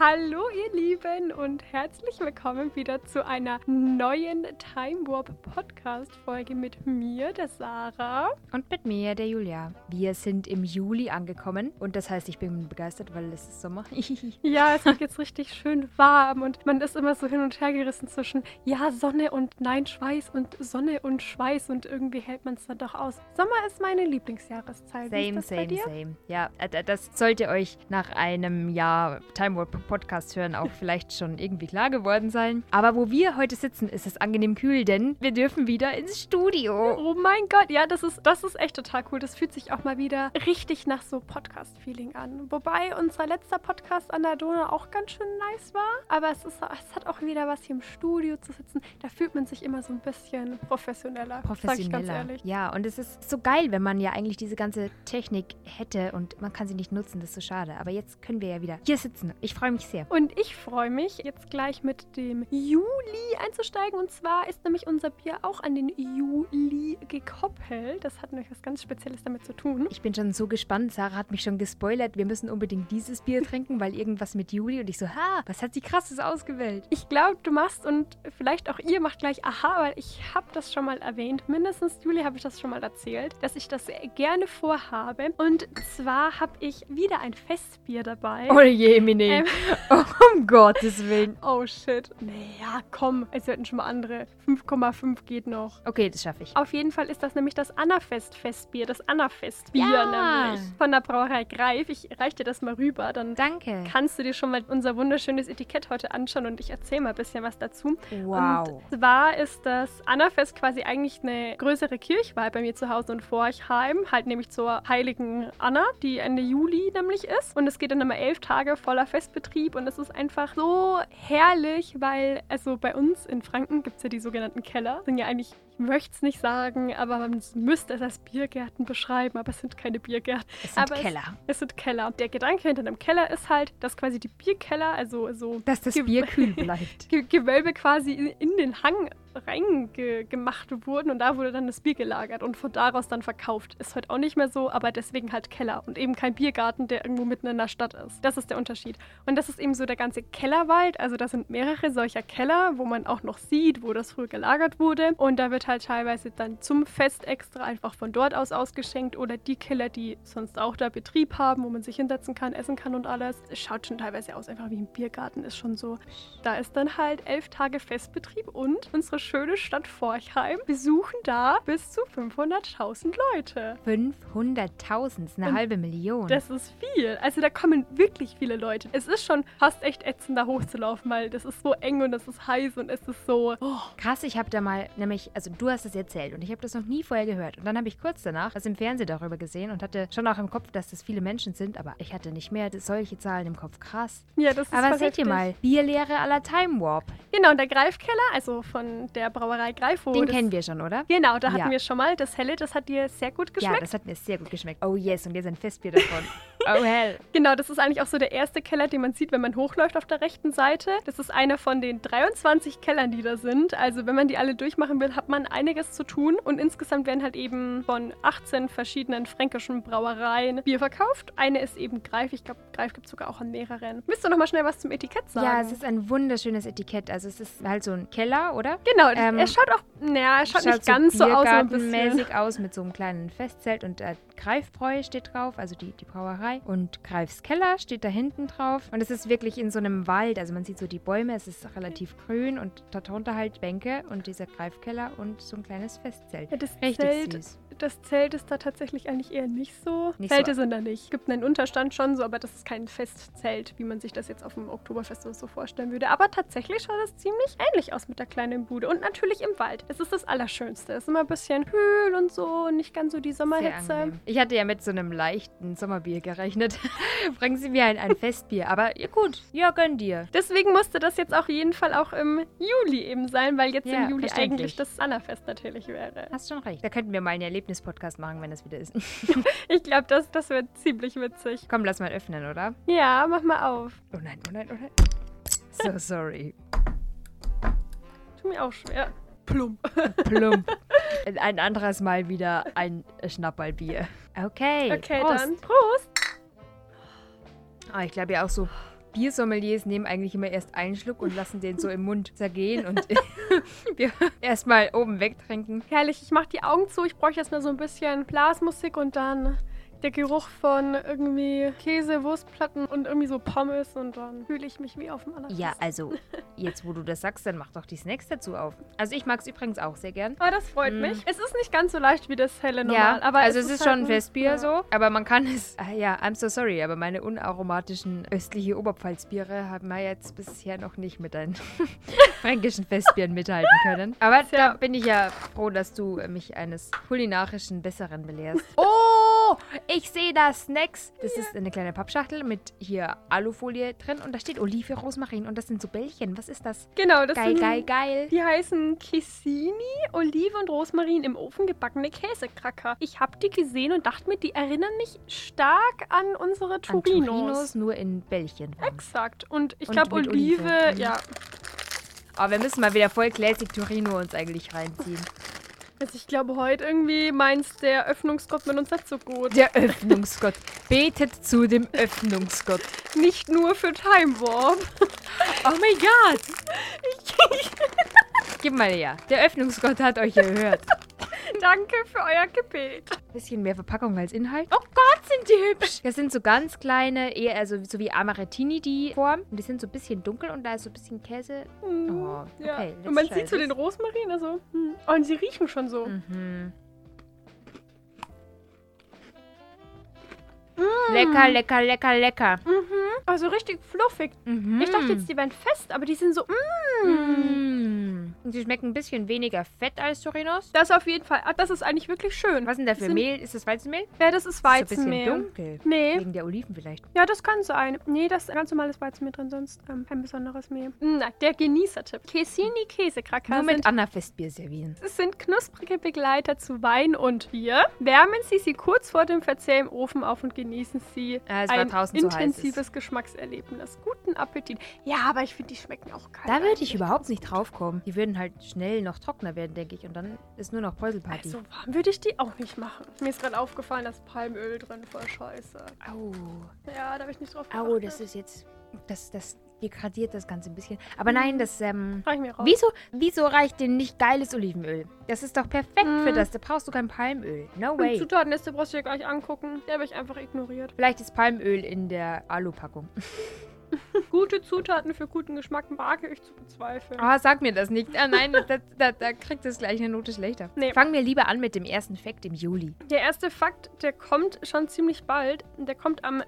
Hallo ihr Lieben und herzlich willkommen wieder zu einer neuen Time Warp Podcast Folge mit mir, der Sarah. Und mit mir, der Julia. Wir sind im Juli angekommen und das heißt, ich bin begeistert, weil es ist Sommer. ja, es wird jetzt richtig schön warm und man ist immer so hin und her gerissen zwischen ja, Sonne und nein, Schweiß und Sonne und Schweiß und irgendwie hält man es dann doch aus. Sommer ist meine Lieblingsjahreszeit. Same, same, same. Ja, äh, das sollte euch nach einem Jahr Time Warp Podcast hören auch vielleicht schon irgendwie klar geworden sein. Aber wo wir heute sitzen, ist es angenehm kühl, denn wir dürfen wieder ins Studio. Oh mein Gott, ja, das ist, das ist echt total cool. Das fühlt sich auch mal wieder richtig nach so Podcast-Feeling an. Wobei unser letzter Podcast an der Donau auch ganz schön nice war. Aber es, ist, es hat auch wieder was hier im Studio zu sitzen. Da fühlt man sich immer so ein bisschen professioneller. Professioneller. Ja, und es ist so geil, wenn man ja eigentlich diese ganze Technik hätte und man kann sie nicht nutzen. Das ist so schade. Aber jetzt können wir ja wieder hier sitzen. Ich freue mich sehr. Und ich freue mich, jetzt gleich mit dem Juli einzusteigen. Und zwar ist nämlich unser Bier auch an den Juli gekoppelt. Das hat nämlich was ganz Spezielles damit zu tun. Ich bin schon so gespannt. Sarah hat mich schon gespoilert. Wir müssen unbedingt dieses Bier trinken, weil irgendwas mit Juli. Und ich so, ha, was hat sie krasses ausgewählt? Ich glaube, du machst und vielleicht auch ihr macht gleich aha, weil ich habe das schon mal erwähnt. Mindestens Juli habe ich das schon mal erzählt, dass ich das gerne vorhabe. Und zwar habe ich wieder ein Festbier dabei. Oh je, Mine. Ähm, um Gottes Willen. Oh shit. Naja, komm. Es hätten schon mal andere. 5,5 geht noch. Okay, das schaffe ich. Auf jeden Fall ist das nämlich das Annafest-Festbier. Das Annafest-Bier ja. nämlich. Von der Brauerei Greif. Ich reiche dir das mal rüber. Dann Danke. kannst du dir schon mal unser wunderschönes Etikett heute anschauen und ich erzähle mal ein bisschen was dazu. Wow. Und zwar ist das Annafest quasi eigentlich eine größere Kirchweih bei mir zu Hause in Forchheim. Halt nämlich zur heiligen Anna, die Ende Juli nämlich ist. Und es geht dann immer elf Tage voller Festbetrieb und es ist einfach so herrlich, weil, also bei uns in Franken gibt es ja die sogenannten Keller. Das sind ja eigentlich ich möchte es nicht sagen, aber man müsste es als Biergärten beschreiben, aber es sind keine Biergärten. Es sind aber Keller. Es, es, sind Keller. Der Gedanke hinter einem Keller ist halt, dass quasi die Bierkeller, also so. Dass das Ge Bier kühl bleibt. Ge Gewölbe quasi in, in den Hang reingemacht wurden und da wurde dann das Bier gelagert und von daraus dann verkauft. Ist heute auch nicht mehr so, aber deswegen halt Keller und eben kein Biergarten, der irgendwo mitten in der Stadt ist. Das ist der Unterschied. Und das ist eben so der ganze Kellerwald. Also da sind mehrere solcher Keller, wo man auch noch sieht, wo das früher gelagert wurde. Und da wird halt teilweise dann zum Fest extra einfach von dort aus ausgeschenkt oder die Keller, die sonst auch da Betrieb haben, wo man sich hinsetzen kann, essen kann und alles. Es schaut schon teilweise aus, einfach wie ein Biergarten ist schon so. Da ist dann halt elf Tage Festbetrieb und unsere schöne Stadt Forchheim besuchen da bis zu 500.000 Leute. 500.000 ist eine und halbe Million. Das ist viel. Also da kommen wirklich viele Leute. Es ist schon fast echt ätzend, da hochzulaufen, weil das ist so eng und es ist heiß und es ist so. Oh. Krass, ich habe da mal, nämlich, also du hast es erzählt und ich habe das noch nie vorher gehört. Und dann habe ich kurz danach was im Fernsehen darüber gesehen und hatte schon auch im Kopf, dass das viele Menschen sind, aber ich hatte nicht mehr solche Zahlen im Kopf. Krass. Ja, das ist Aber seht ihr mal, Bierlehre aller Time Warp. Genau, und der Greifkeller, also von der Brauerei Greifo. Den kennen wir schon, oder? Genau, da hatten ja. wir schon mal. Das Helle, das hat dir sehr gut geschmeckt. Ja, das hat mir sehr gut geschmeckt. Oh yes, und jetzt ein Festbier davon. oh hell. Genau, das ist eigentlich auch so der erste Keller, den man sieht, wenn man hochläuft auf der rechten Seite. Das ist einer von den 23 Kellern, die da sind. Also wenn man die alle durchmachen will, hat man einiges zu tun. Und insgesamt werden halt eben von 18 verschiedenen fränkischen Brauereien Bier verkauft. Eine ist eben Greif. Ich glaube, Greif gibt es sogar auch an mehreren. Willst du noch mal schnell was zum Etikett sagen? Ja, es ist ein wunderschönes Etikett. Also es ist halt so ein Keller, oder? Genau, ähm, er schaut auch, naja, er schaut, schaut nicht so ganz so aus. Mäßig aus mit so einem kleinen Festzelt und äh, Greifbräu steht drauf, also die, die Brauerei. Und Greifs Keller steht da hinten drauf. Und es ist wirklich in so einem Wald. Also man sieht so die Bäume, es ist relativ grün und darunter halt Bänke und dieser Greifkeller und so ein kleines Festzelt. Ja, das Richtig Zelt, süß. Das Zelt ist da tatsächlich eigentlich eher nicht so. Nicht Zelte so. sind da nicht. Es gibt einen Unterstand schon so, aber das ist kein Festzelt, wie man sich das jetzt auf dem Oktoberfest so vorstellen würde. Aber tatsächlich schaut das ziemlich ähnlich aus mit der kleinen Bude. Und natürlich im Wald. Es ist das Allerschönste. Es ist immer ein bisschen kühl und so, nicht ganz so die Sommerhitze. Ich hatte ja mit so einem leichten Sommerbier gerechnet. Bringen Sie mir ein, ein Festbier. Aber ja, gut, ja, gönn dir. Deswegen musste das jetzt auf jeden Fall auch im Juli eben sein, weil jetzt ja, im Juli eigentlich das Anna-Fest natürlich wäre. Hast schon recht. Da könnten wir mal einen Erlebnis-Podcast machen, wenn das wieder ist. ich glaube, das, das wird ziemlich witzig. Komm, lass mal öffnen, oder? Ja, mach mal auf. Oh nein, oh nein, oh nein. So sorry. Tut mir auch schwer. Plump. Plump. Ein anderes Mal wieder ein Schnapperbier. Okay. Okay, Prost. dann Prost. Oh, ich glaube ja auch so Biersommeliers nehmen eigentlich immer erst einen Schluck und lassen den so im Mund zergehen und wir erstmal oben wegtrinken. Herrlich, ich mach die Augen zu. Ich bräuchte jetzt mal so ein bisschen Blasmusik und dann der Geruch von irgendwie Käse, Wurstplatten und irgendwie so Pommes und dann fühle ich mich wie auf dem anderen. Ja, also, jetzt wo du das sagst, dann mach doch die Snacks dazu auf. Also ich mag es übrigens auch sehr gern. Aber das freut Mm. mich. Es ist nicht ganz so leicht wie das helle normal. aber also es ist, schon halt ein Festbier ja. so, aber man kann es, ah, ja, I'm so sorry, aber meine unaromatischen östliche Oberpfalzbiere haben wir jetzt bisher noch nicht mit deinen fränkischen Festbieren mithalten können. Aber Tja. da bin ich ja froh, dass du mich eines kulinarischen Besseren belehrst. Oh, ich sehe da Snacks. Das ist eine kleine Pappschachtel mit hier Alufolie drin und da steht Olive, Rosmarin und das sind so Bällchen. Was ist das? Genau, das Geil, sind, geil, geil. Die heißen Kissini, Olive und Rosmarin im Ofen gebackene Käsekracker. Ich habe die gesehen und dachte mir, die erinnern mich stark an unsere An Turinos. Turinos nur in Bällchen. Exakt. Und ich glaube, Olive, Olive. Ja. Aber wir müssen mal wieder voll Classic Turino uns eigentlich reinziehen. Also ich glaube, heute irgendwie meinst der Öffnungsgott mit uns nicht so gut. Der Öffnungsgott. Betet zu dem Öffnungsgott. Nicht nur für Time Warp. Oh mein Gott. Gib mal her. Der Öffnungsgott hat euch gehört. Danke für euer Gebet. Bisschen mehr Verpackung als Inhalt. Oh Gott, sind die hübsch. Das sind so ganz kleine, eher also so wie Amarettini die Form. Und die sind so ein bisschen dunkel und da ist so ein bisschen Käse. Hm, Oh, ja. okay, Und man sieht so den Rosmarin, also. Hm. Oh, und sie riechen schon so. Mhm. Lecker, lecker, lecker, lecker. Mhm. Also richtig fluffig. Mhm. Ich dachte jetzt, die wären fest, aber die sind so. Mm. Mm. Und die schmecken ein bisschen weniger fett als Torinos. Das auf jeden Fall. Ah, Das ist eigentlich wirklich schön. Was ist denn da für Sind- Mehl? Ist das Weizenmehl? Ja, das ist Ist so ein bisschen Weizenmehl. dunkel. Nee. Wegen der Oliven vielleicht. Ja, das kann sein. Nee, das ist ganz normales Weizenmehl drin, sonst ähm, kein besonderes Mehl. Na, der Genießertipp. Kesini Käsekracker Nur mit sind, Anna-Festbier servieren. es sind knusprige Begleiter zu Wein und Bier. Wärmen Sie sie kurz vor dem Verzehr im Ofen auf und genießen Sie Ah, es ein intensives Geschmackserlebnis. Guten Appetit. Ja, aber ich finde, die schmecken auch kalt. Da würde ich überhaupt nicht drauf kommen. Die würden halt schnell noch trockener werden, denke ich. Und dann ist nur noch Peuselparty. So warm würde ich die auch nicht machen. Mir ist gerade aufgefallen, dass Palmöl drin voll scheiße. Au. Ja, da habe ich nicht drauf Au, geachtet. das ist jetzt. Das, das degradiert das Ganze ein bisschen. Aber nein, das, ähm. Reich mir raus. Wieso, wieso reicht denn nicht geiles Olivenöl? Das ist doch perfekt Mm. für das. Da brauchst du kein Palmöl. No Und way. Zutatenliste brauchst du dir gleich angucken. Der habe ich einfach ignoriert. Vielleicht ist Palmöl in der Alupackung. Gute Zutaten für guten Geschmack wage ich zu bezweifeln. Ah, sag mir das nicht. Ah, nein, da, da, da kriegt es gleich eine Note schlechter. Nee. Fangen wir lieber an mit dem ersten Fact im Juli. Der erste Fakt, der kommt schon ziemlich bald. Der kommt am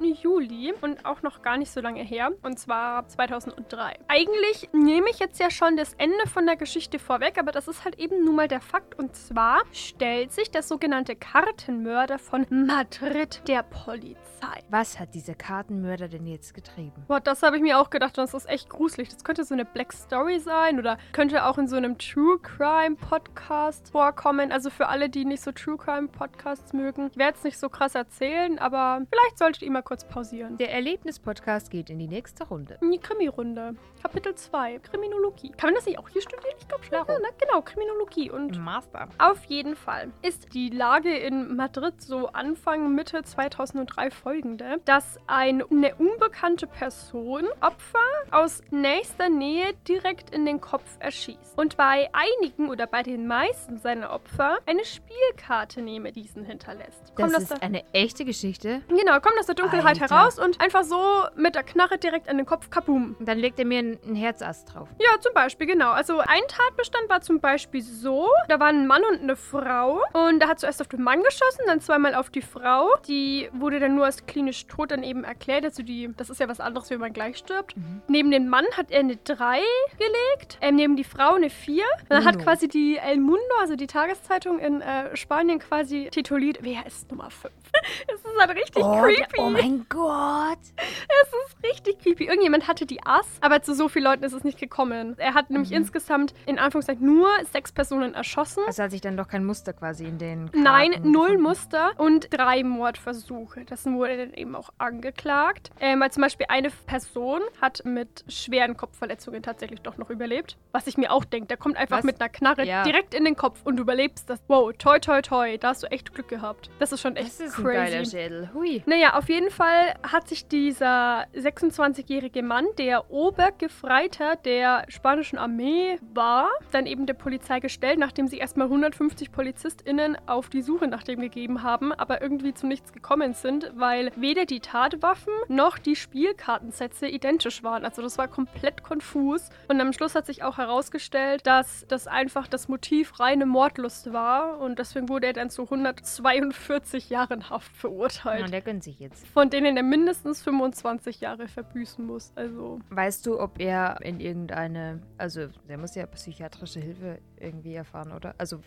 4. Juli und auch noch gar nicht so lange her. Und zwar 2003. Eigentlich nehme ich jetzt ja schon das Ende von der Geschichte vorweg, aber das ist halt eben nun mal der Fakt. Und zwar stellt sich der sogenannte Kartenmörder von Madrid der Polizei. Was hat dieser Kartenmörder denn jetzt getrieben? Boah, das habe ich mir auch gedacht und das ist echt gruselig. Das könnte so eine Black Story sein oder könnte auch in so einem True Crime Podcast vorkommen. Also für alle, die nicht so True Crime Podcasts mögen. Ich werde es nicht so krass erzählen, aber vielleicht solltet ihr mal kurz pausieren. Der Erlebnis-Podcast geht in die nächste Runde. In die Krimi-Runde. Kapitel 2. Kriminologie. Kann man das nicht auch hier studieren? Ich glaube schon. Ja, ne? Genau, Kriminologie. Und Master. auf jeden Fall ist die Lage in Madrid so Anfang, Mitte 2003 folgende, dass ein- eine unbekannte Person Opfer aus nächster Nähe direkt in den Kopf erschießt. Und bei einigen oder bei den meisten seiner Opfer eine Spielkarte neben diesen hinterlässt. Das Kommt aus ist der, eine echte Geschichte. genau, kommt aus der Dunkelheit Alter. heraus und einfach so mit der Knarre direkt an den Kopf, kaboom. Und dann legt er mir ein, ein Herzast drauf. Ja, zum Beispiel, genau. Also ein Tatbestand war zum Beispiel so, da waren ein Mann und eine Frau und er hat zuerst auf den Mann geschossen, dann zweimal auf die Frau. Die wurde dann nur als klinisch tot dann eben erklärt. Also die, das ist ja was anderes, wenn man gleich stirbt. Mhm. Neben den Mann hat er eine 3 gelegt, ähm, neben die Frau eine 4. Und dann hat quasi die El Mundo, also die Tageszeitung in äh, Spanien quasi tituliert, wer ist Nummer 5? Es ist halt richtig oh, creepy. oh mein Gott. Es ist richtig creepy. Irgendjemand hatte die Ass, aber zu so vielen Leuten ist es nicht gekommen. Er hat nämlich insgesamt in Anführungszeichen nur sechs Personen erschossen. Also hat sich dann doch kein Muster quasi in den Karten Nein, null gefunden. Muster und drei Mordversuche. Das wurde dann eben auch angeklagt. Ähm, weil zum Beispiel eine Person hat mit schweren Kopfverletzungen tatsächlich doch noch überlebt. Was ich mir auch denke, der kommt einfach Was? mit einer Knarre Ja. direkt in den Kopf und du überlebst das. Wow, toi, toi, toi. Da hast du echt Glück gehabt. Das ist schon echt Das ist crazy. Geiler Schädel. Hui. Naja, auf jeden Fall hat sich dieser 26-jährige Mann, der Obergefreiter der spanischen Armee war, dann eben der Polizei gestellt, nachdem sie erstmal 150 PolizistInnen auf die Suche nach dem gegeben haben, aber irgendwie zu nichts gekommen sind, weil weder die Tatwaffen noch die Spielkartensätze identisch waren. Also das war komplett konfus. Und am Schluss hat sich auch herausgestellt, dass das einfach das Motiv reine Mordlust war und deswegen wurde er dann zu 142 Jahren Haft verurteilt Ja, der gönnt sich jetzt. von denen er mindestens 25 Jahre verbüßen muss. Also, Weißt du, ob er in irgendeine, also der muss ja psychiatrische Hilfe irgendwie erfahren, oder? Also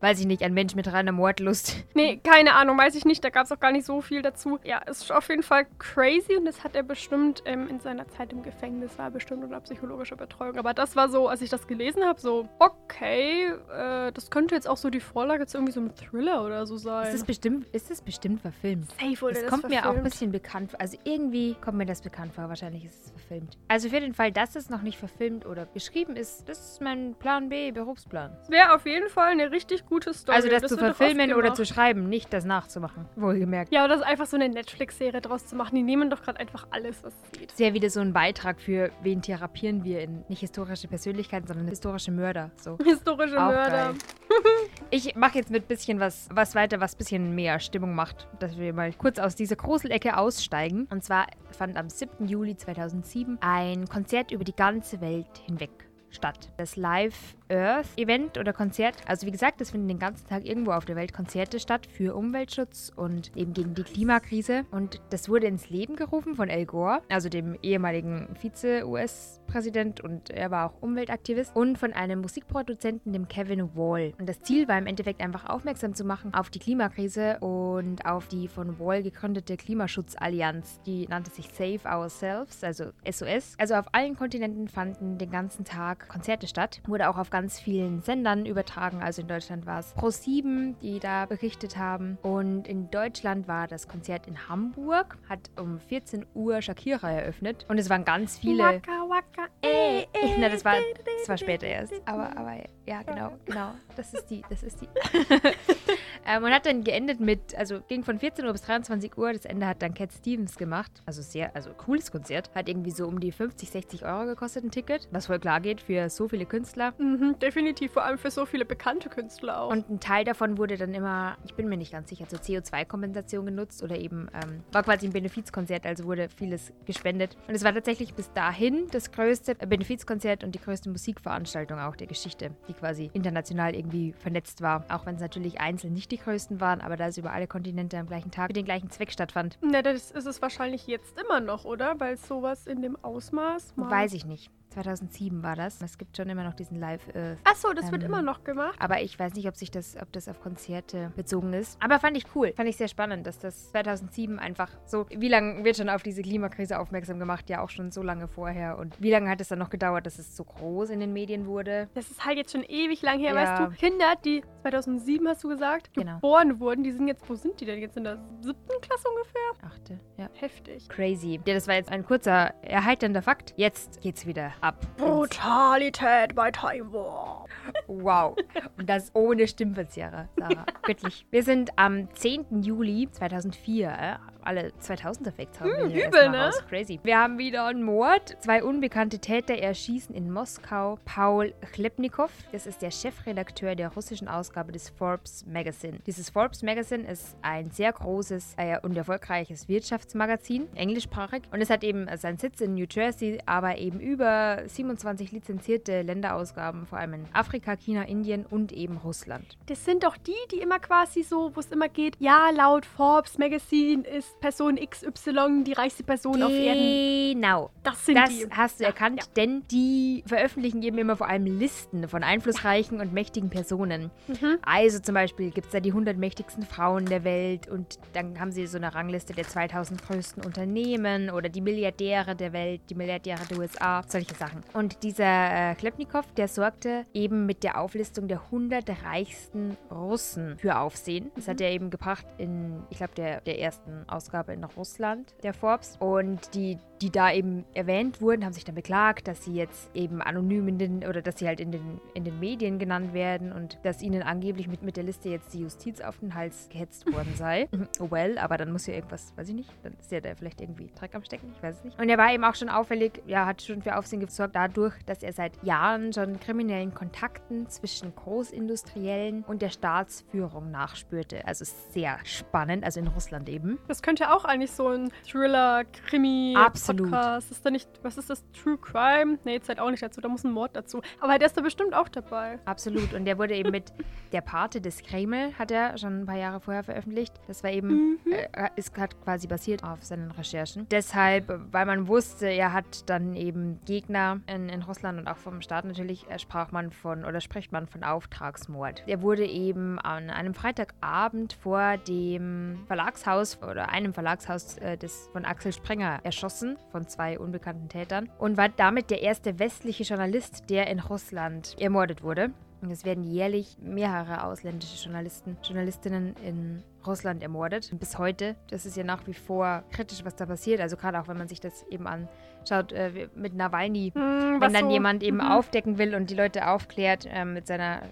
weiß ich nicht, ein Mensch mit reiner Mordlust. nee, keine Ahnung, weiß ich nicht. Da gab es auch gar nicht so viel dazu. Ja, es ist auf jeden Fall crazy und das hat er bestimmt ähm, in seiner Zeit im Gefängnis, war bestimmt unter psychologischer Betreuung. Aber das war so, als ich das gelesen habe, so, okay, äh, das könnte jetzt auch so die Vorlage zu irgendwie so einem Thriller oder so sein. Ist das bestimmt, ist das bestimmt verfilmt? Safe wurde Das das kommt mir auch ein verfilmt. bisschen bekannt vor. Also irgendwie kommt mir das bekannt vor. Wahrscheinlich ist es verfilmt. Also für den Fall, dass es noch nicht verfilmt oder geschrieben ist, das ist mein Plan B, Berufsplan. Es wäre auf jeden Fall eine richtig gute Story. also das, zu doch oft verfilmen oder zu schreiben, nicht das nachzumachen. Wohlgemerkt. Ja, oder das einfach so eine Netflix-Serie draus zu machen. Die nehmen doch gerade einfach alles, was geht. Ist ja wieder so ein Beitrag für wen therapieren wir in nicht historische Persönlichkeiten, sondern historische Mörder. So. Historische Auch Mörder. geil. Ich mache jetzt mit bisschen was, was weiter, was bisschen mehr Stimmung macht, dass wir mal kurz aus dieser Gruselecke aussteigen. Und zwar fand am 7. Juli 2007 ein Konzert über die ganze Welt hinweg statt. Das Live Earth Event oder Konzert. Also wie gesagt, es finden den ganzen Tag irgendwo auf der Welt Konzerte statt für Umweltschutz und eben gegen die Klimakrise. Und das wurde ins Leben gerufen von Al Gore, also dem ehemaligen Vize-US-Präsident und er war auch Umweltaktivist und von einem Musikproduzenten, dem Kevin Wall. Und das Ziel war im Endeffekt einfach aufmerksam zu machen auf die Klimakrise und auf die von Wall gegründete Klimaschutzallianz. Die nannte sich Save Ourselves, also SOS. Also auf allen Kontinenten fanden den ganzen Tag Konzerte statt. Wurde auch auf ganz vielen Sendern übertragen. Also in Deutschland war es Pro7, die da berichtet haben. Und in Deutschland war das Konzert in Hamburg, hat um 14 Uhr Shakira eröffnet. Und es waren ganz viele. Waka, waka, Äh, äh, na, das war, das war später erst. Aber, aber ja, genau, genau. Das ist die, das ist die. ähm, und hat dann geendet mit, also ging von 14 Uhr bis 23 Uhr. Das Ende hat dann Cat Stevens gemacht. Also sehr, also cooles Konzert. Hat irgendwie so um die 50, 60 Euro gekostet, ein Ticket. Was voll klar geht für so viele Künstler. Mhm, definitiv, vor allem für so viele bekannte Künstler auch. Und ein Teil davon wurde dann immer, ich bin mir nicht ganz sicher, zur CO2-Kompensation genutzt oder eben ähm, war quasi ein Benefizkonzert, also wurde vieles gespendet. Und es war tatsächlich bis dahin das größte Benefizkonzert und die größte Musikveranstaltung auch der Geschichte, die quasi international irgendwie vernetzt war. Auch wenn es natürlich einzeln nicht die größten waren, aber da es über alle Kontinente am gleichen Tag für den gleichen Zweck stattfand. Na, das ist es wahrscheinlich jetzt immer noch, oder? Weil sowas in dem Ausmaß. Weiß ich nicht. 2007 war das. Es gibt schon immer noch diesen Live Earth Achso, das wird Ähm, immer noch gemacht. Aber ich weiß nicht, ob sich das, ob das auf Konzerte bezogen ist. Aber fand ich cool. Fand ich sehr spannend, dass das 2007 einfach so. Wie lange wird schon auf diese Klimakrise aufmerksam gemacht? Ja, auch schon so lange vorher. Und wie lange hat es dann noch gedauert, dass es so groß in den Medien wurde? Das ist halt jetzt schon ewig lang her, Ja. weißt du? Kinder, die 2007, hast du gesagt, Genau. geboren wurden, die sind jetzt, wo sind die denn jetzt? In der siebten Klasse ungefähr? Achte, ja. Heftig. Crazy. Ja, das war jetzt ein kurzer, erheiternder Fakt. Jetzt geht's wieder ab. Ins- Brutalität bei Taiwan. Wow. Und das ohne Stimmverzehrer, Sarah. Wirklich. Wir sind am 10. Juli 2004. Alle 2000er Facts haben wir hier übel, ne? raus. Crazy. Wir haben wieder einen Mord. Zwei unbekannte Täter erschießen in Moskau Paul Chlebnikow. Das ist der Chefredakteur der russischen Ausgabe des Forbes Magazine. Dieses Forbes Magazine ist ein sehr großes äh, und erfolgreiches Wirtschaftsmagazin, englischsprachig. Und es hat eben seinen Sitz in New Jersey, aber eben über 27 lizenzierte Länderausgaben, vor allem in Afrika, China, Indien und eben Russland. Das sind doch die, die immer quasi so, wo es immer geht, ja, laut Forbes Magazine ist Person XY die reichste Person auf Erden. Genau. Das sind Das die. hast du Ja, erkannt, ja. denn die veröffentlichen eben immer vor allem Listen von einflussreichen und mächtigen Personen. Mhm. Also zum Beispiel gibt es da die 100 mächtigsten Frauen der Welt und dann haben sie so eine Rangliste der 2000 größten Unternehmen oder die Milliardäre der Welt, die Milliardäre der USA, solche Sachen. Und dieser äh, Klepnikow, der sorgte eben mit der Auflistung der 100 reichsten Russen für Aufsehen. Das hat er eben gebracht in, ich glaube, der, der ersten Ausgabe Ausgabe in Russland, der Forbes. Und die, die da eben erwähnt wurden, haben sich dann beklagt, dass sie jetzt eben anonym in den, oder dass sie halt in den, in den Medien genannt werden und dass ihnen angeblich mit, mit der Liste jetzt die Justiz auf den Hals gehetzt worden sei. oh well, aber dann muss ja irgendwas, weiß ich nicht, dann ist ja da vielleicht irgendwie Dreck am Stecken, ich weiß es nicht. Und er war eben auch schon auffällig, ja, hat schon für Aufsehen gesorgt dadurch, dass er seit Jahren schon kriminellen Kontakten zwischen Großindustriellen und der Staatsführung nachspürte. Also sehr spannend, also in Russland eben. Das könnte auch eigentlich so ein Thriller, Krimi, Absolut. Podcast. Ist da nicht, was ist das? True Crime? Nee, jetzt halt auch nicht dazu, da muss ein Mord dazu. Aber der ist da bestimmt auch dabei. Absolut. Und der wurde eben mit Der Pate des Kreml, hat er schon ein paar Jahre vorher veröffentlicht. Das war eben, Mhm. äh, ist hat quasi basiert auf seinen Recherchen. Deshalb, weil man wusste, er hat dann eben Gegner in, in Russland und auch vom Staat natürlich, äh, sprach man von, oder spricht man von Auftragsmord. Er wurde eben an einem Freitagabend vor dem Verlagshaus oder einem Verlagshaus äh, des, von Axel Springer erschossen von zwei unbekannten Tätern und war damit der erste westliche Journalist, der in Russland ermordet wurde. Und es werden jährlich mehrere ausländische Journalisten, Journalistinnen in Russland ermordet. Bis heute, das ist ja nach wie vor kritisch, was da passiert. Also gerade auch, wenn man sich das eben anschaut äh, mit Nawalny. Hm, Wenn dann so- jemand eben Mhm. aufdecken will und die Leute aufklärt ähm, mit seiner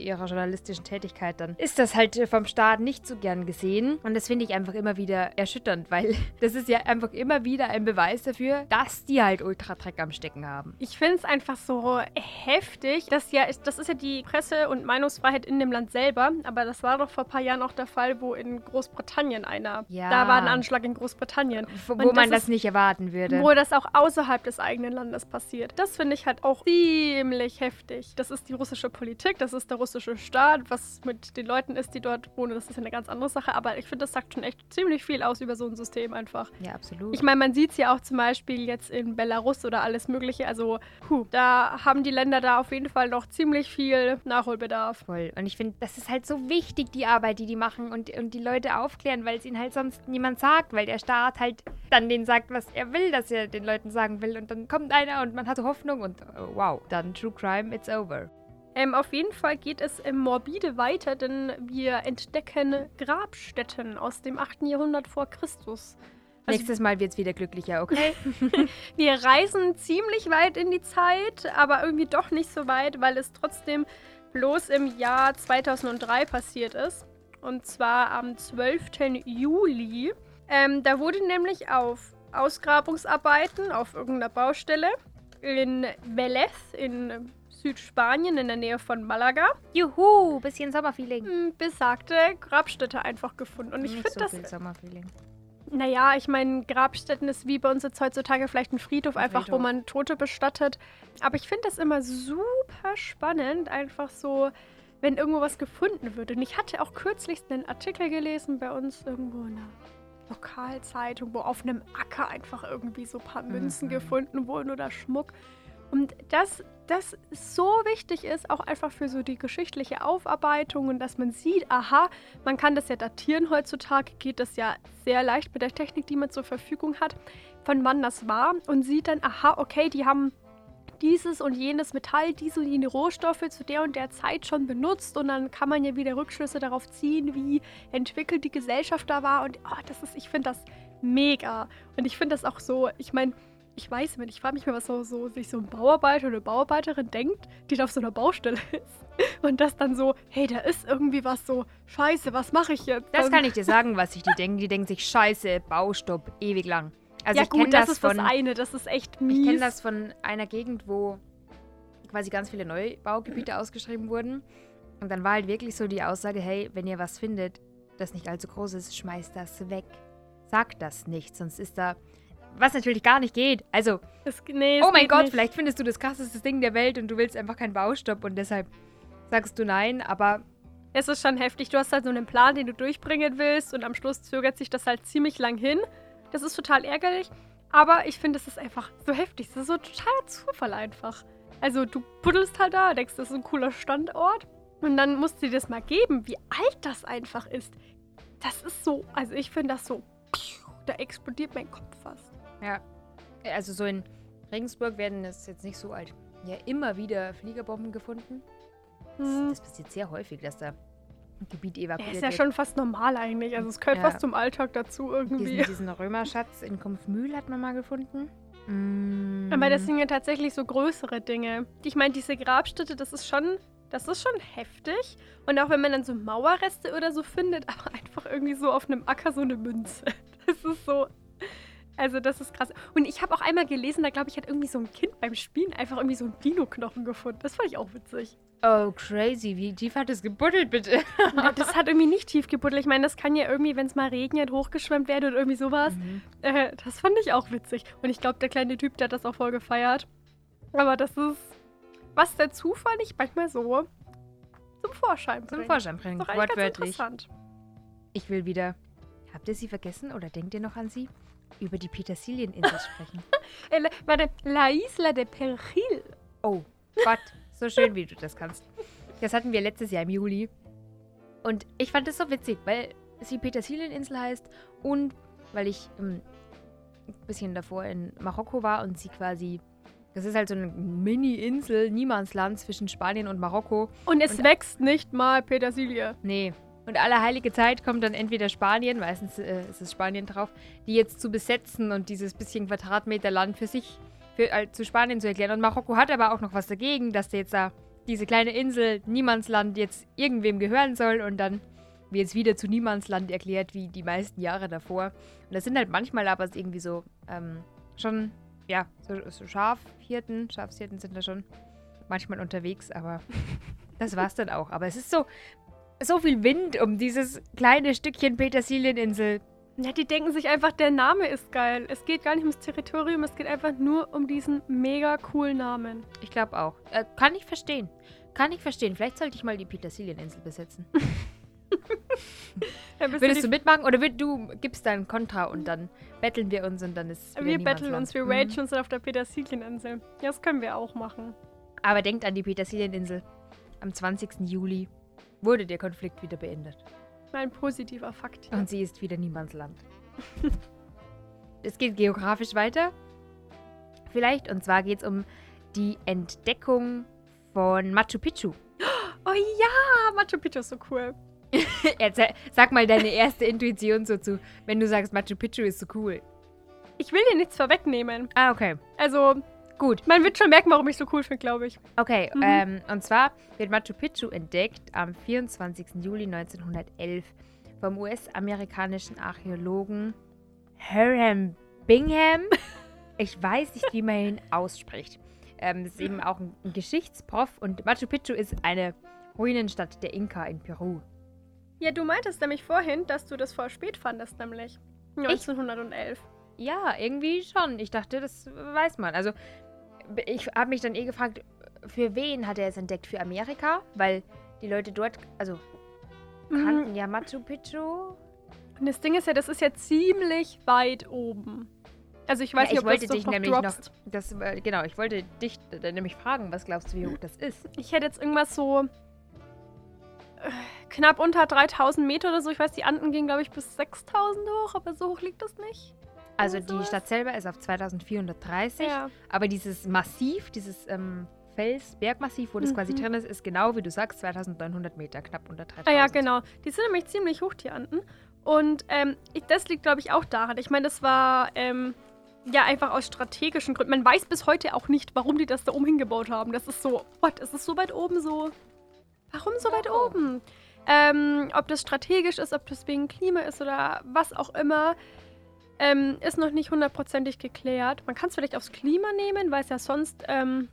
ihrer journalistischen Tätigkeit, dann ist das halt äh, vom Staat nicht so gern gesehen. Und das finde ich einfach immer wieder erschütternd, weil das ist ja einfach immer wieder ein Beweis dafür, dass die halt Ultradreck am Stecken haben. Ich finde es einfach so heftig. Das, ja, ist, das ist ja die Presse- und Meinungsfreiheit in dem Land selber. Aber das war doch vor ein paar Jahren auch der Fall, wo in Großbritannien einer. Ja. Da war ein Anschlag in Großbritannien. Wo, wo man das das nicht erwarten würde. Wo das auch außerhalb des eigenen Landes passiert. Das finde ich halt auch ziemlich heftig. Das ist die russische Politik, das ist der russische Staat. Was mit den Leuten ist, die dort wohnen, das ist eine ganz andere Sache. Aber ich finde, das sagt schon echt ziemlich viel aus über so ein System einfach. ja, absolut. Ich meine, man sieht es ja auch zum Beispiel jetzt in Belarus oder alles Mögliche. Also, puh, da haben die Länder da auf jeden Fall noch ziemlich viel Nachholbedarf. Voll. Und ich finde, das ist halt so wichtig, die Arbeit, die die machen und, und die Leute aufklären, weil es ihnen halt sonst niemand sagt, weil der Staat halt dann denen sagt, was er will, dass er den Leuten sagen will. Und dann kommt einer und man hat Hoffnung und oh, wow, dann True Crime, it's over. Ähm, auf jeden Fall geht es im Morbide weiter, denn wir entdecken Grabstätten aus dem 8. Jahrhundert vor Christus. Also- Nächstes Mal wird's wieder glücklicher, okay? Wir reisen ziemlich weit in die Zeit, aber irgendwie doch nicht so weit, weil es trotzdem bloß im Jahr 2003 passiert ist. Und zwar am 12. Juli. Ähm, da wurde nämlich auf Ausgrabungsarbeiten auf irgendeiner Baustelle in Vélez in Südspanien in der Nähe von Malaga Juhu, bisschen Sommerfeeling. m, besagte Grabstätte einfach gefunden. Und ich finde so das viel Sommerfeeling. naja, ich meine, Grabstätten ist wie bei uns jetzt heutzutage vielleicht ein Friedhof, Ein einfach wo Friedhof. man Tote bestattet. Aber ich finde das immer super spannend, einfach so, wenn irgendwo was gefunden wird. Und ich hatte auch kürzlich einen Artikel gelesen bei uns irgendwo in einer Lokalzeitung, wo auf einem Acker einfach irgendwie so ein paar Münzen Mhm. gefunden wurden oder Schmuck. Und das, das so wichtig ist, auch einfach für so die geschichtliche Aufarbeitung und dass man sieht, aha, man kann das ja datieren. Heutzutage, geht das ja sehr leicht mit der Technik, die man zur Verfügung hat, von wann das war und sieht dann, aha, okay, die haben dieses und jenes Metall, diese und jene Rohstoffe zu der und der Zeit schon benutzt. Und dann kann man ja wieder Rückschlüsse darauf ziehen, wie entwickelt die Gesellschaft da war. Und oh, das ist, ich finde das mega. Und ich finde das auch so, ich meine, ich weiß nicht, ich frage mich mal, was so, so sich so ein Bauarbeiter oder eine Bauarbeiterin denkt, die da auf so einer Baustelle ist und das dann so, hey, da ist irgendwie was so, scheiße, was mache ich jetzt? Das kann ich dir sagen, was sich die denken. Die denken sich, scheiße, Baustopp, ewig lang. Also ja ich kenne gut, das, das, ist von, das eine, das ist echt mies. ich kenne das von einer Gegend, wo quasi ganz viele Neubaugebiete ausgeschrieben wurden. Und dann war halt wirklich so die Aussage, hey, wenn ihr was findet, das nicht allzu groß ist, schmeißt das weg. Sagt das nicht, sonst ist da... Was natürlich gar nicht geht. Also, Es, nee, es oh mein Gott, nicht. vielleicht findest du das krasseste Ding der Welt und du willst einfach keinen Baustopp und deshalb sagst du nein, aber Es ist schon heftig. Du hast halt so einen Plan, den du durchbringen willst und am Schluss zögert sich das halt ziemlich lang hin. Das ist total ärgerlich. Aber ich finde, es ist einfach so heftig. Das ist so totaler Zufall einfach. Also du buddelst halt da, denkst, das ist ein cooler Standort. Und dann musst du dir das mal geben, wie alt das einfach ist. Das ist so, also ich finde das so, da explodiert mein Kopf fast. Ja, also so in Regensburg werden es jetzt nicht so alt. Ja, immer wieder Fliegerbomben gefunden. Das, Hm. das passiert sehr häufig, dass da Gebiet Ja, evakuiert ist ja wird. schon fast normal eigentlich. Also es gehört Ja. fast zum Alltag dazu irgendwie. Diesen, diesen Römerschatz in Kumpfmühl hat man mal gefunden. Mm. Aber das sind ja tatsächlich so größere Dinge. Ich meine, diese Grabstätte, das ist schon, das ist schon heftig. Und auch wenn man dann so Mauerreste oder so findet, aber einfach irgendwie so auf einem Acker so eine Münze. Das ist so. Also das ist krass. Und ich habe auch einmal gelesen, da glaube ich, hat irgendwie so ein Kind beim Spielen einfach irgendwie so einen Dino-Knochen gefunden. Das fand ich auch witzig. Oh, crazy. Wie tief hat es gebuddelt, bitte? Ja, das hat irgendwie nicht tief gebuddelt. Ich meine, das kann ja irgendwie, wenn es mal regnet, hochgeschwemmt werden oder irgendwie sowas. Mhm. Äh, das fand ich auch witzig. Und ich glaube, der kleine Typ, der hat das auch voll gefeiert. Aber das ist, was der Zufall nicht manchmal so zum Vorschein Zum bringt. Vorschein doch eigentlich ganz wortwörtlich. interessant. Ich will wieder. Habt ihr sie vergessen oder denkt ihr noch an sie? Über die Petersilieninsel sprechen. Äh, la- warte, La Isla de Peril. Oh Gott, so schön, wie du das kannst. Das hatten wir letztes Jahr im Juli. Und ich fand das so witzig, weil sie Petersilieninsel heißt und weil ich ähm, ein bisschen davor in Marokko war und sie quasi. Das ist halt so eine Mini-Insel, Niemandsland zwischen Spanien und Marokko. Und es Und- wächst nicht mal Petersilie. Nee. Und alle heilige Zeit kommt dann entweder Spanien, meistens äh, ist es Spanien drauf, die jetzt zu besetzen und dieses bisschen Quadratmeter Land für sich für, äh, zu Spanien zu erklären. Und Marokko hat aber auch noch was dagegen, dass jetzt da diese kleine Insel, Niemandsland, jetzt irgendwem gehören soll und dann wird es wieder zu Niemandsland erklärt, wie die meisten Jahre davor. Und das sind halt manchmal aber irgendwie so ähm, schon, ja, so, so Schafhirten, Schafshirten sind da schon manchmal unterwegs, aber das war's dann auch. Aber es ist so, so viel Wind um dieses kleine Stückchen Petersilieninsel. Ja, die denken sich einfach, der Name ist geil. Es geht gar nicht ums Territorium, es geht einfach nur um diesen mega coolen Namen. Ich glaube auch. Äh, kann ich verstehen. Kann ich verstehen. Vielleicht sollte ich mal die Petersilieninsel besetzen. Ja, Würdest du mitmachen oder würd, du gibst dann Kontra und dann betteln wir uns und dann ist es wir betteln uns, wir Mhm. ragen uns auf der Petersilieninsel. Ja, das können wir auch machen. Aber denkt an die Petersilieninsel. Am 20. Juli wurde der Konflikt wieder beendet. Ein positiver Fakt. hier. Und sie ist wieder Niemandsland. es geht geografisch weiter. Vielleicht. Und zwar geht es um die Entdeckung von Machu Picchu. Oh ja, Machu Picchu ist so cool. Erzähl, sag mal deine erste Intuition so zu, wenn du sagst, Machu Picchu ist so cool. Ich will dir nichts vorwegnehmen. Ah, okay. Also, Gut. man wird schon merken, warum ich so cool finde, glaube ich. Okay, Mhm. ähm, und zwar wird Machu Picchu entdeckt am 24. Juli 1911 vom US-amerikanischen Archäologen Hiram Bingham. Ich weiß nicht, wie man ihn ausspricht. Ähm, das ist eben auch ein, ein Geschichtsprof und Machu Picchu ist eine Ruinenstadt der Inka in Peru. Ja, du meintest nämlich vorhin, dass du das voll spät fandest, nämlich. 1911. Ja, irgendwie schon. Ich dachte, das weiß man. Also, ich habe mich dann eh gefragt, für wen hat er es entdeckt? Für Amerika? Weil die Leute dort, also Mhm. kannten ja Machu Picchu. Und das Ding ist ja, das ist ja ziemlich weit oben. Also ich weiß ja, nicht, ich ob wollte das dich noch nämlich droppst. noch, das, äh, genau, ich wollte dich äh, nämlich fragen, was glaubst du, wie hoch das ist? Ich hätte jetzt irgendwas so äh, knapp unter 3000 Meter oder so. Ich weiß, die Anden gehen, glaube ich, bis 6000 hoch, aber so hoch liegt das nicht. Also die? Stadt selber ist auf 2430, Ja. aber dieses Massiv, dieses ähm, Fels-Bergmassiv, wo das quasi Mhm. drin ist, ist genau, wie du sagst, 2900 Meter, knapp unter 3000. Ah ja, genau. Die sind nämlich ziemlich hoch, die Anden. Und ähm, ich, das liegt, glaube ich, auch daran. Ich meine, das war ähm, ja einfach aus strategischen Gründen. Man weiß bis heute auch nicht, warum die das da oben hingebaut haben. Das ist so, what, ist es so weit oben so? Warum so weit oben? Ähm, ob das strategisch ist, ob das wegen Klima ist oder was auch immer, ähm, ist noch nicht hundertprozentig geklärt. Man kann es vielleicht aufs Klima nehmen, weil es ja sonst ähm,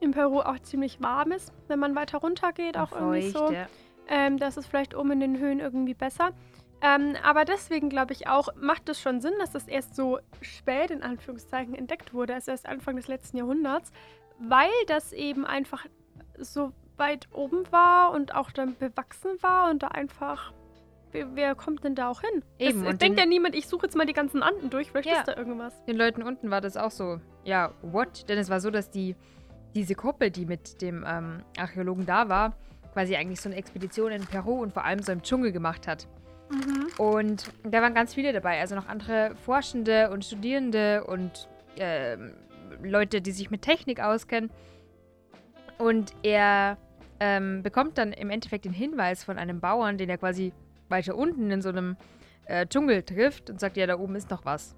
in Peru auch ziemlich warm ist, wenn man weiter runter geht, auch irgendwie so. Ja. Ähm, das ist vielleicht oben in den Höhen irgendwie besser. Ähm, aber deswegen glaube ich auch, macht es schon Sinn, dass das erst so spät in Anführungszeichen entdeckt wurde, also erst Anfang des letzten Jahrhunderts, weil das eben einfach so weit oben war und auch dann bewachsen war und da einfach. Wer, wer kommt denn da auch hin? Eben, Es, denkt den- ja niemand, ich suche jetzt mal die ganzen Anden durch, vielleicht Ja. ist da irgendwas. Den Leuten unten war das auch so, ja, what? Denn es war so, dass die, diese Gruppe, die mit dem ähm, Archäologen da war, quasi eigentlich so eine Expedition in Peru und vor allem so im Dschungel gemacht hat. Und da waren ganz viele dabei, also noch andere Forschende und Studierende und ähm, Leute, die sich mit Technik auskennen. Und er ähm, bekommt dann im Endeffekt den Hinweis von einem Bauern, den er quasi weiter unten in so einem äh, Dschungel trifft und sagt, ja, da oben ist noch was.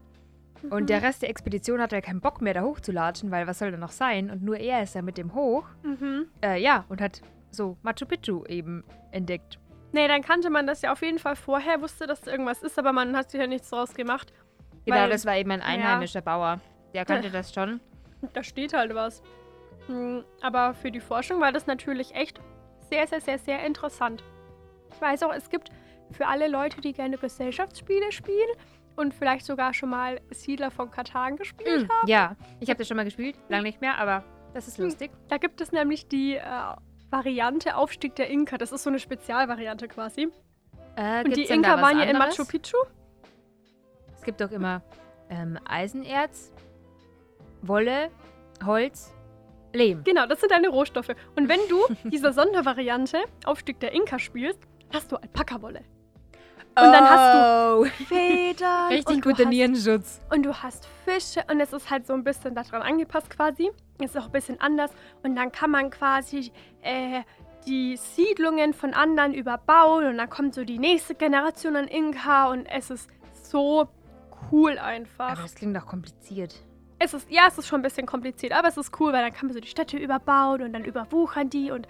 Und der Rest der Expedition hat ja keinen Bock mehr, da hochzulatschen, weil was soll da noch sein? Und nur er ist da mit dem hoch. Mhm. Äh, ja, und hat so Machu Picchu eben entdeckt. Nee, dann kannte man das ja auf jeden Fall vorher, wusste, dass da irgendwas ist, aber man hat sich ja nichts draus gemacht. Genau, Weil- das war eben ein ja. einheimischer Bauer. Der kannte das schon. Da steht halt was. Hm, Aber für die Forschung war das natürlich echt sehr, sehr, sehr, sehr interessant. Ich weiß auch, es gibt für alle Leute, die gerne Gesellschaftsspiele spielen und vielleicht sogar schon mal Siedler von Katan gespielt haben. Ja, ich habe das schon mal gespielt, lange nicht mehr, aber das ist Hm. lustig. Da gibt es nämlich die äh, Variante Aufstieg der Inka. Das ist so eine Spezialvariante quasi. Äh, Und die Inka waren ja in? Machu Picchu. Es gibt doch immer ähm, Eisenerz, Wolle, Holz, Lehm. Genau, das sind deine Rohstoffe. Und wenn du diese Sondervariante Aufstieg der Inka spielst, hast du Alpaka-Wolle. Und dann hast du du Federn. richtig guter hast, Nierenschutz. Und du hast Fische und es ist halt so ein bisschen daran angepasst quasi. Es ist auch ein bisschen anders. Und dann kann man quasi äh, die Siedlungen von anderen überbauen und dann kommt so die nächste Generation an Inka und es ist so cool einfach. Aber das klingt doch kompliziert. Es ist, ja, es ist schon ein bisschen kompliziert, aber es ist cool, weil dann kann man so die Städte überbauen und dann überwuchern die und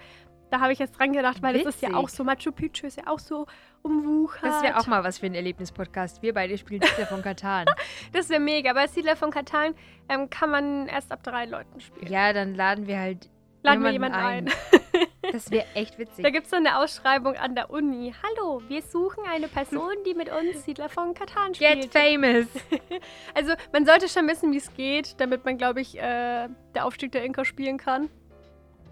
da habe ich jetzt dran gedacht, weil es ist ja Witzig. auch so, Machu Picchu ist ja auch so umwuchert. Das wäre auch mal was für ein Erlebnispodcast. Wir beide spielen Siedler von Katan. Das wäre mega. Bei Siedler von Katan ähm, kann man erst ab drei Leuten spielen. ja, dann laden wir halt Laden wir jemanden jemanden ein. Das wäre echt Da witzig. gibt es so eine Ausschreibung an der Uni. Hallo, wir suchen eine Person, die mit uns Siedler von Katan Get spielt. famous. Also man sollte schon wissen, wie es geht, damit man, glaube ich, äh, der Aufstieg der Inka spielen kann.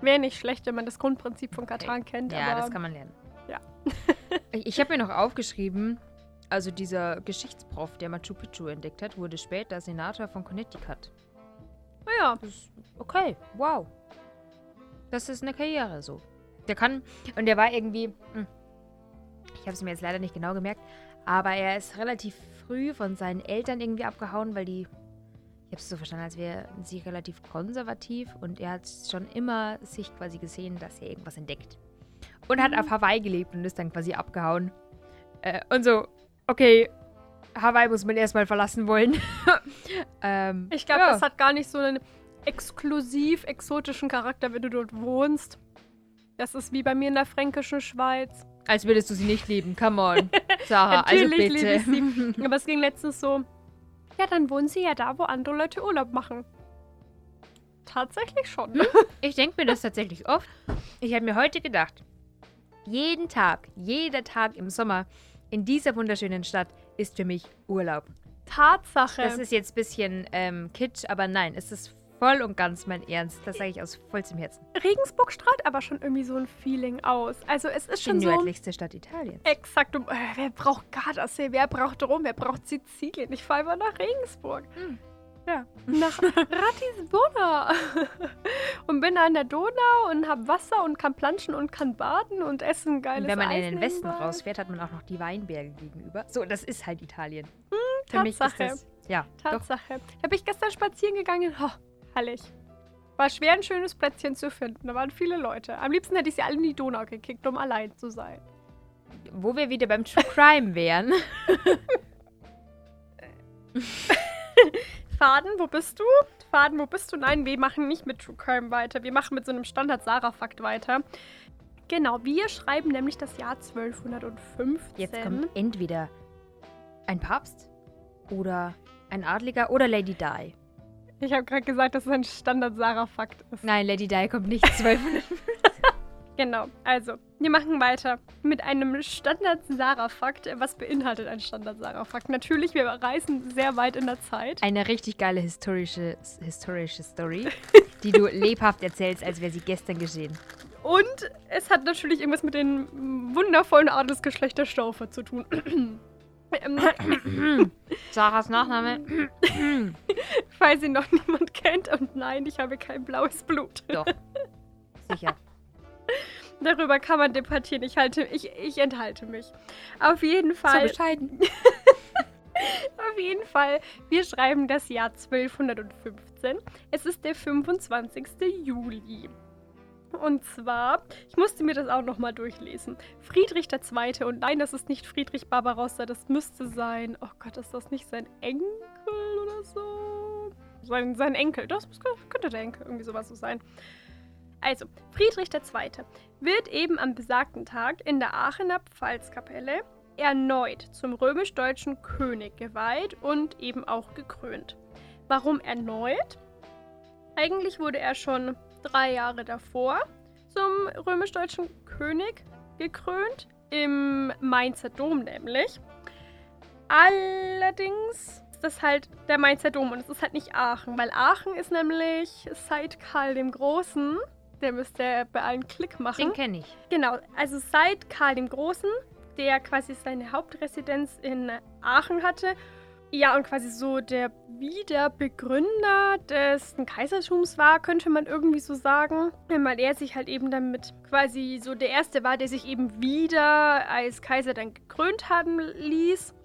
Wäre nicht schlecht, wenn man das Grundprinzip von Katan kennt. Ja, das kann man lernen. Ja. ich habe mir noch aufgeschrieben, also dieser Geschichtsprof, der Machu Picchu entdeckt hat, wurde später Senator von Connecticut. Ja, Das ist okay, wow. Das ist eine Karriere so. Der kann, und der war irgendwie, hm, ich habe es mir jetzt leider nicht genau gemerkt, aber er ist relativ früh von seinen Eltern irgendwie abgehauen, weil die, ich habe es so verstanden, als wäre sie relativ konservativ und er hat schon immer sich quasi gesehen, dass er irgendwas entdeckt. Und hat Mhm. auf Hawaii gelebt und ist dann quasi abgehauen. Äh, und so, okay, Hawaii muss man erstmal verlassen wollen. ähm, ich glaube, ja. das hat gar nicht so einen exklusiv exotischen Charakter, wenn du dort wohnst. Das ist wie bei mir in der fränkischen Schweiz. Als würdest du sie nicht lieben. Come on. Sarah, also Natürlich bitte. liebe ich sie. Aber es ging letztens so, ja, dann wohnen sie ja da, wo andere Leute Urlaub machen. Tatsächlich schon. Hm? Ich denke mir das tatsächlich oft. Ich habe mir heute gedacht, jeden Tag, jeder Tag im Sommer in dieser wunderschönen Stadt ist für mich Urlaub. Tatsache. Das ist jetzt ein bisschen ähm, kitsch, aber nein, es ist voll und ganz mein Ernst. Das sage ich aus vollstem Herzen. Regensburg strahlt aber schon irgendwie so ein Feeling aus. Also es ist Die schon so nördlichste Stadt Italiens. exakt. Um, äh, wer braucht Gardasee? Wer braucht Rom? Wer braucht Sizilien? Ich fahre immer nach Regensburg. Hm. Ja, nach Ratisbona. und bin da an der Donau und hab Wasser und kann planschen und kann baden und essen geiles Und wenn man in Eis den Westen nebenbei. rausfährt, hat man auch noch die Weinberge gegenüber. So, das ist halt Italien. Für mich ist Tatsache. das, ja. Tatsache. Da bin ich gestern spazieren gegangen. Oh, herrlich. War schwer, ein schönes Plätzchen zu finden. Da waren viele Leute. Am liebsten hätte ich sie alle in die Donau gekickt, um allein zu sein. Wo wir wieder beim True Crime wären. Faden, wo bist du? Faden, wo bist du? Nein, wir machen nicht mit True Crime weiter. Wir machen mit so einem Standard-Sarah-Fakt weiter. Genau, wir schreiben nämlich das Jahr 1215. Jetzt kommt entweder ein Papst oder ein Adliger oder Lady Di. Ich habe gerade gesagt, dass es ein Standard-Sarah-Fakt ist. Nein, Lady Di kommt nicht 1200. Genau, also, wir machen weiter mit einem Standard-Sarah-Fakt. Was beinhaltet ein Standard-Sarah-Fakt? Natürlich, wir reisen sehr weit in der Zeit. Eine richtig geile historische, historische Story, die du lebhaft erzählst, als wäre sie gestern geschehen. Und es hat natürlich irgendwas mit den wundervollen Adelsgeschlechter Staufer zu tun. Ähm, Sarahs Nachname? Falls ihn noch niemand kennt. Und nein, ich habe kein blaues Blut. Doch. Sicher. Darüber kann man debattieren. Ich, halte, ich, ich enthalte mich. Auf jeden So Fall. bescheiden. Auf jeden Fall, wir schreiben das Jahr 1215. Es ist der 25. Juli. Und zwar, ich musste mir das auch nochmal durchlesen. Friedrich II. Und nein, das ist nicht Friedrich Barbarossa, das müsste sein. Oh Gott, ist das nicht sein Enkel oder so? Sein, sein Enkel, das könnte der Enkel irgendwie sowas so sein. Also, Friedrich II. wird eben am besagten Tag in der Aachener Pfalzkapelle erneut zum römisch-deutschen König geweiht und eben auch gekrönt. Warum erneut? Eigentlich wurde er schon drei Jahre davor zum römisch-deutschen König gekrönt, im Mainzer Dom nämlich. Allerdings ist das halt der Mainzer Dom und es ist halt nicht Aachen, weil Aachen ist nämlich seit Karl dem Großen, der müsste bei allen Klick machen. Den kenne ich. Genau, also seit Karl dem Großen, der quasi seine Hauptresidenz in Aachen hatte ja, und quasi so der Wiederbegründer des Kaisertums war, könnte man irgendwie so sagen. Weil er sich halt eben damit quasi so der Erste war, der sich eben wieder als Kaiser dann gekrönt haben ließ.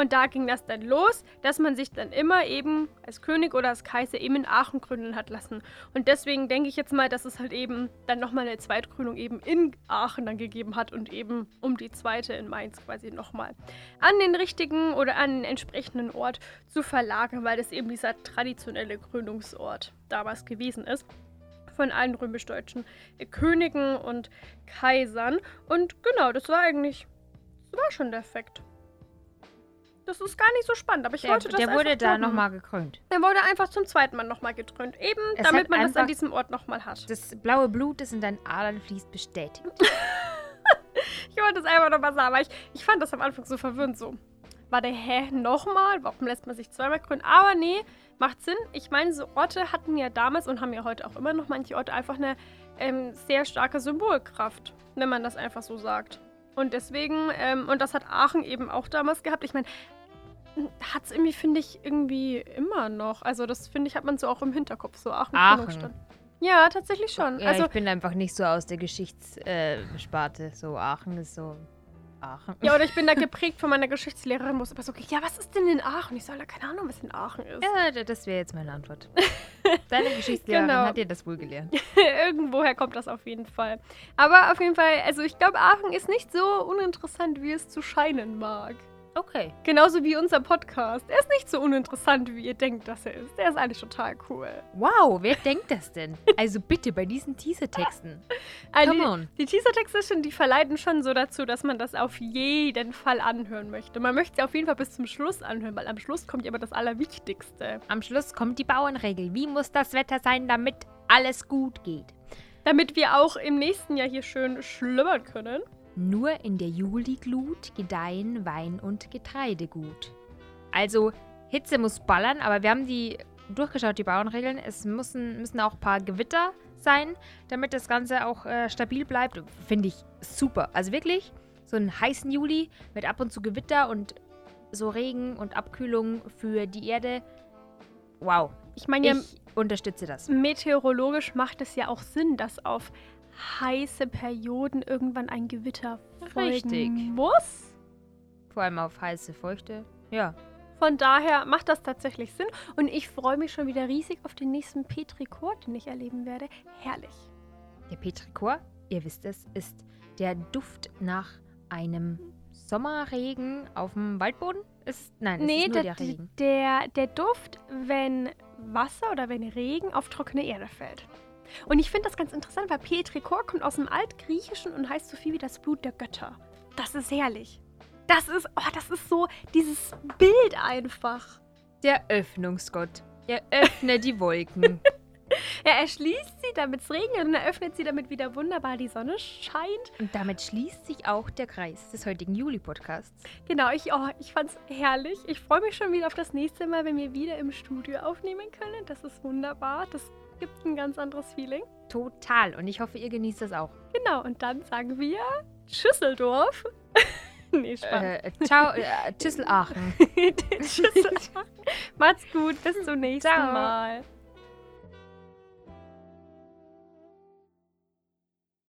Und da ging das dann los, dass man sich dann immer eben als König oder als Kaiser eben in Aachen krönen hat lassen. Und deswegen denke ich jetzt mal, dass es halt eben dann nochmal eine Zweitkrönung eben in Aachen dann gegeben hat und eben um die zweite in Mainz quasi nochmal an den richtigen oder an den entsprechenden Ort zu verlagern, weil das eben dieser traditionelle Krönungsort damals gewesen ist von allen römisch-deutschen Königen und Kaisern. Und genau, das war eigentlich, das war schon der Fakt. Das ist gar nicht so spannend, aber ich Der, wollte das der wurde da nochmal gekrönt. Der wurde einfach zum zweiten Mal nochmal gekrönt. Eben, Es damit man das an diesem Ort nochmal hat. Das blaue Blut, das in deinen Adern fließt, bestätigt. Ich wollte das einfach nochmal sagen, weil ich, ich fand das am Anfang so verwirrend so. War der, hä, nochmal? Warum lässt man sich zweimal krönen? Aber nee, macht Sinn. Ich meine, so Orte hatten ja damals und haben ja heute auch immer noch manche Orte einfach eine ähm, sehr starke Symbolkraft, wenn man das einfach so sagt. Und deswegen, ähm, und das hat Aachen eben auch damals gehabt. Ich meine, hat es irgendwie, finde ich, irgendwie immer noch. Also das, finde ich, hat man so auch im Hinterkopf, so Aachen. Aachen. Ja, tatsächlich schon. Ja, also, ich bin einfach nicht so aus der Geschichtssparte. so Aachen ist so Aachen. ja, oder ich bin da geprägt von meiner Geschichtslehrerin, es immer so geht, ja, was ist denn in Aachen? Ich soll da keine Ahnung, was in Aachen ist. Ja, das wäre jetzt meine Antwort. Deine Geschichtslehrerin Genau. hat dir das wohl gelernt. Irgendwoher kommt das auf jeden Fall. Aber auf jeden Fall, also ich glaube, Aachen ist nicht so uninteressant, wie es zu scheinen mag. Okay. Genauso wie unser Podcast. Er ist nicht so uninteressant, wie ihr denkt, dass er ist. Der ist eigentlich total cool. Wow, wer denkt das denn? Also bitte bei diesen Teasertexten. Also Come die, on. die Teasertexte schon, die verleiten schon so dazu, dass man das auf jeden Fall anhören möchte. Man möchte sie auf jeden Fall bis zum Schluss anhören, weil am Schluss kommt immer das Allerwichtigste. Am Schluss kommt die Bauernregel. Wie muss das Wetter sein, damit alles gut geht? Damit wir auch im nächsten Jahr hier schön schlummern können. Nur in der Juliglut gedeihen Wein und Getreide gut. Also, Hitze muss ballern, aber wir haben die durchgeschaut, die Bauernregeln. Es müssen, müssen auch ein paar Gewitter sein, damit das Ganze auch äh, stabil bleibt. Finde ich super. Also wirklich, so einen heißen Juli mit ab und zu Gewitter und so Regen und Abkühlung für die Erde. Wow. Ich meine ja, Ich unterstütze das. meteorologisch macht es ja auch Sinn, dass auf heiße Perioden irgendwann ein Gewitter folgen Richtig. muss. Vor allem auf heiße, feuchte. Ja. Von daher macht das tatsächlich Sinn und ich freue mich schon wieder riesig auf den nächsten Petrichor, den ich erleben werde. Herrlich. Der Petrichor, ihr wisst es, ist der Duft nach einem Sommerregen auf dem Waldboden. Ist, nein, es nee, ist nur der, der Regen. der, der Duft, wenn Wasser oder wenn Regen auf trockene Erde fällt. Und ich finde das ganz interessant, weil Petrichor kommt aus dem Altgriechischen und heißt so viel wie das Blut der Götter. Das ist herrlich. Das ist, oh, das ist so dieses Bild einfach. Der Öffnungsgott. Er öffnet die Wolken. Er erschließt sie, damit es regnet und er öffnet sie, damit wieder wunderbar die Sonne scheint. Und damit schließt sich auch der Kreis des heutigen Juli-Podcasts. Genau, ich, oh, ich fand's herrlich. Ich freue mich schon wieder auf das nächste Mal, wenn wir wieder im Studio aufnehmen können. Das ist wunderbar. Das gibt ein ganz anderes Feeling. Total. Und ich hoffe, ihr genießt das auch. Genau, und dann sagen wir Schüsseldorf. nee, Spaß. Äh, ciao, äh, Tschüssel Aachen. Tschüss. Macht's gut, bis zum nächsten Ciao. Mal.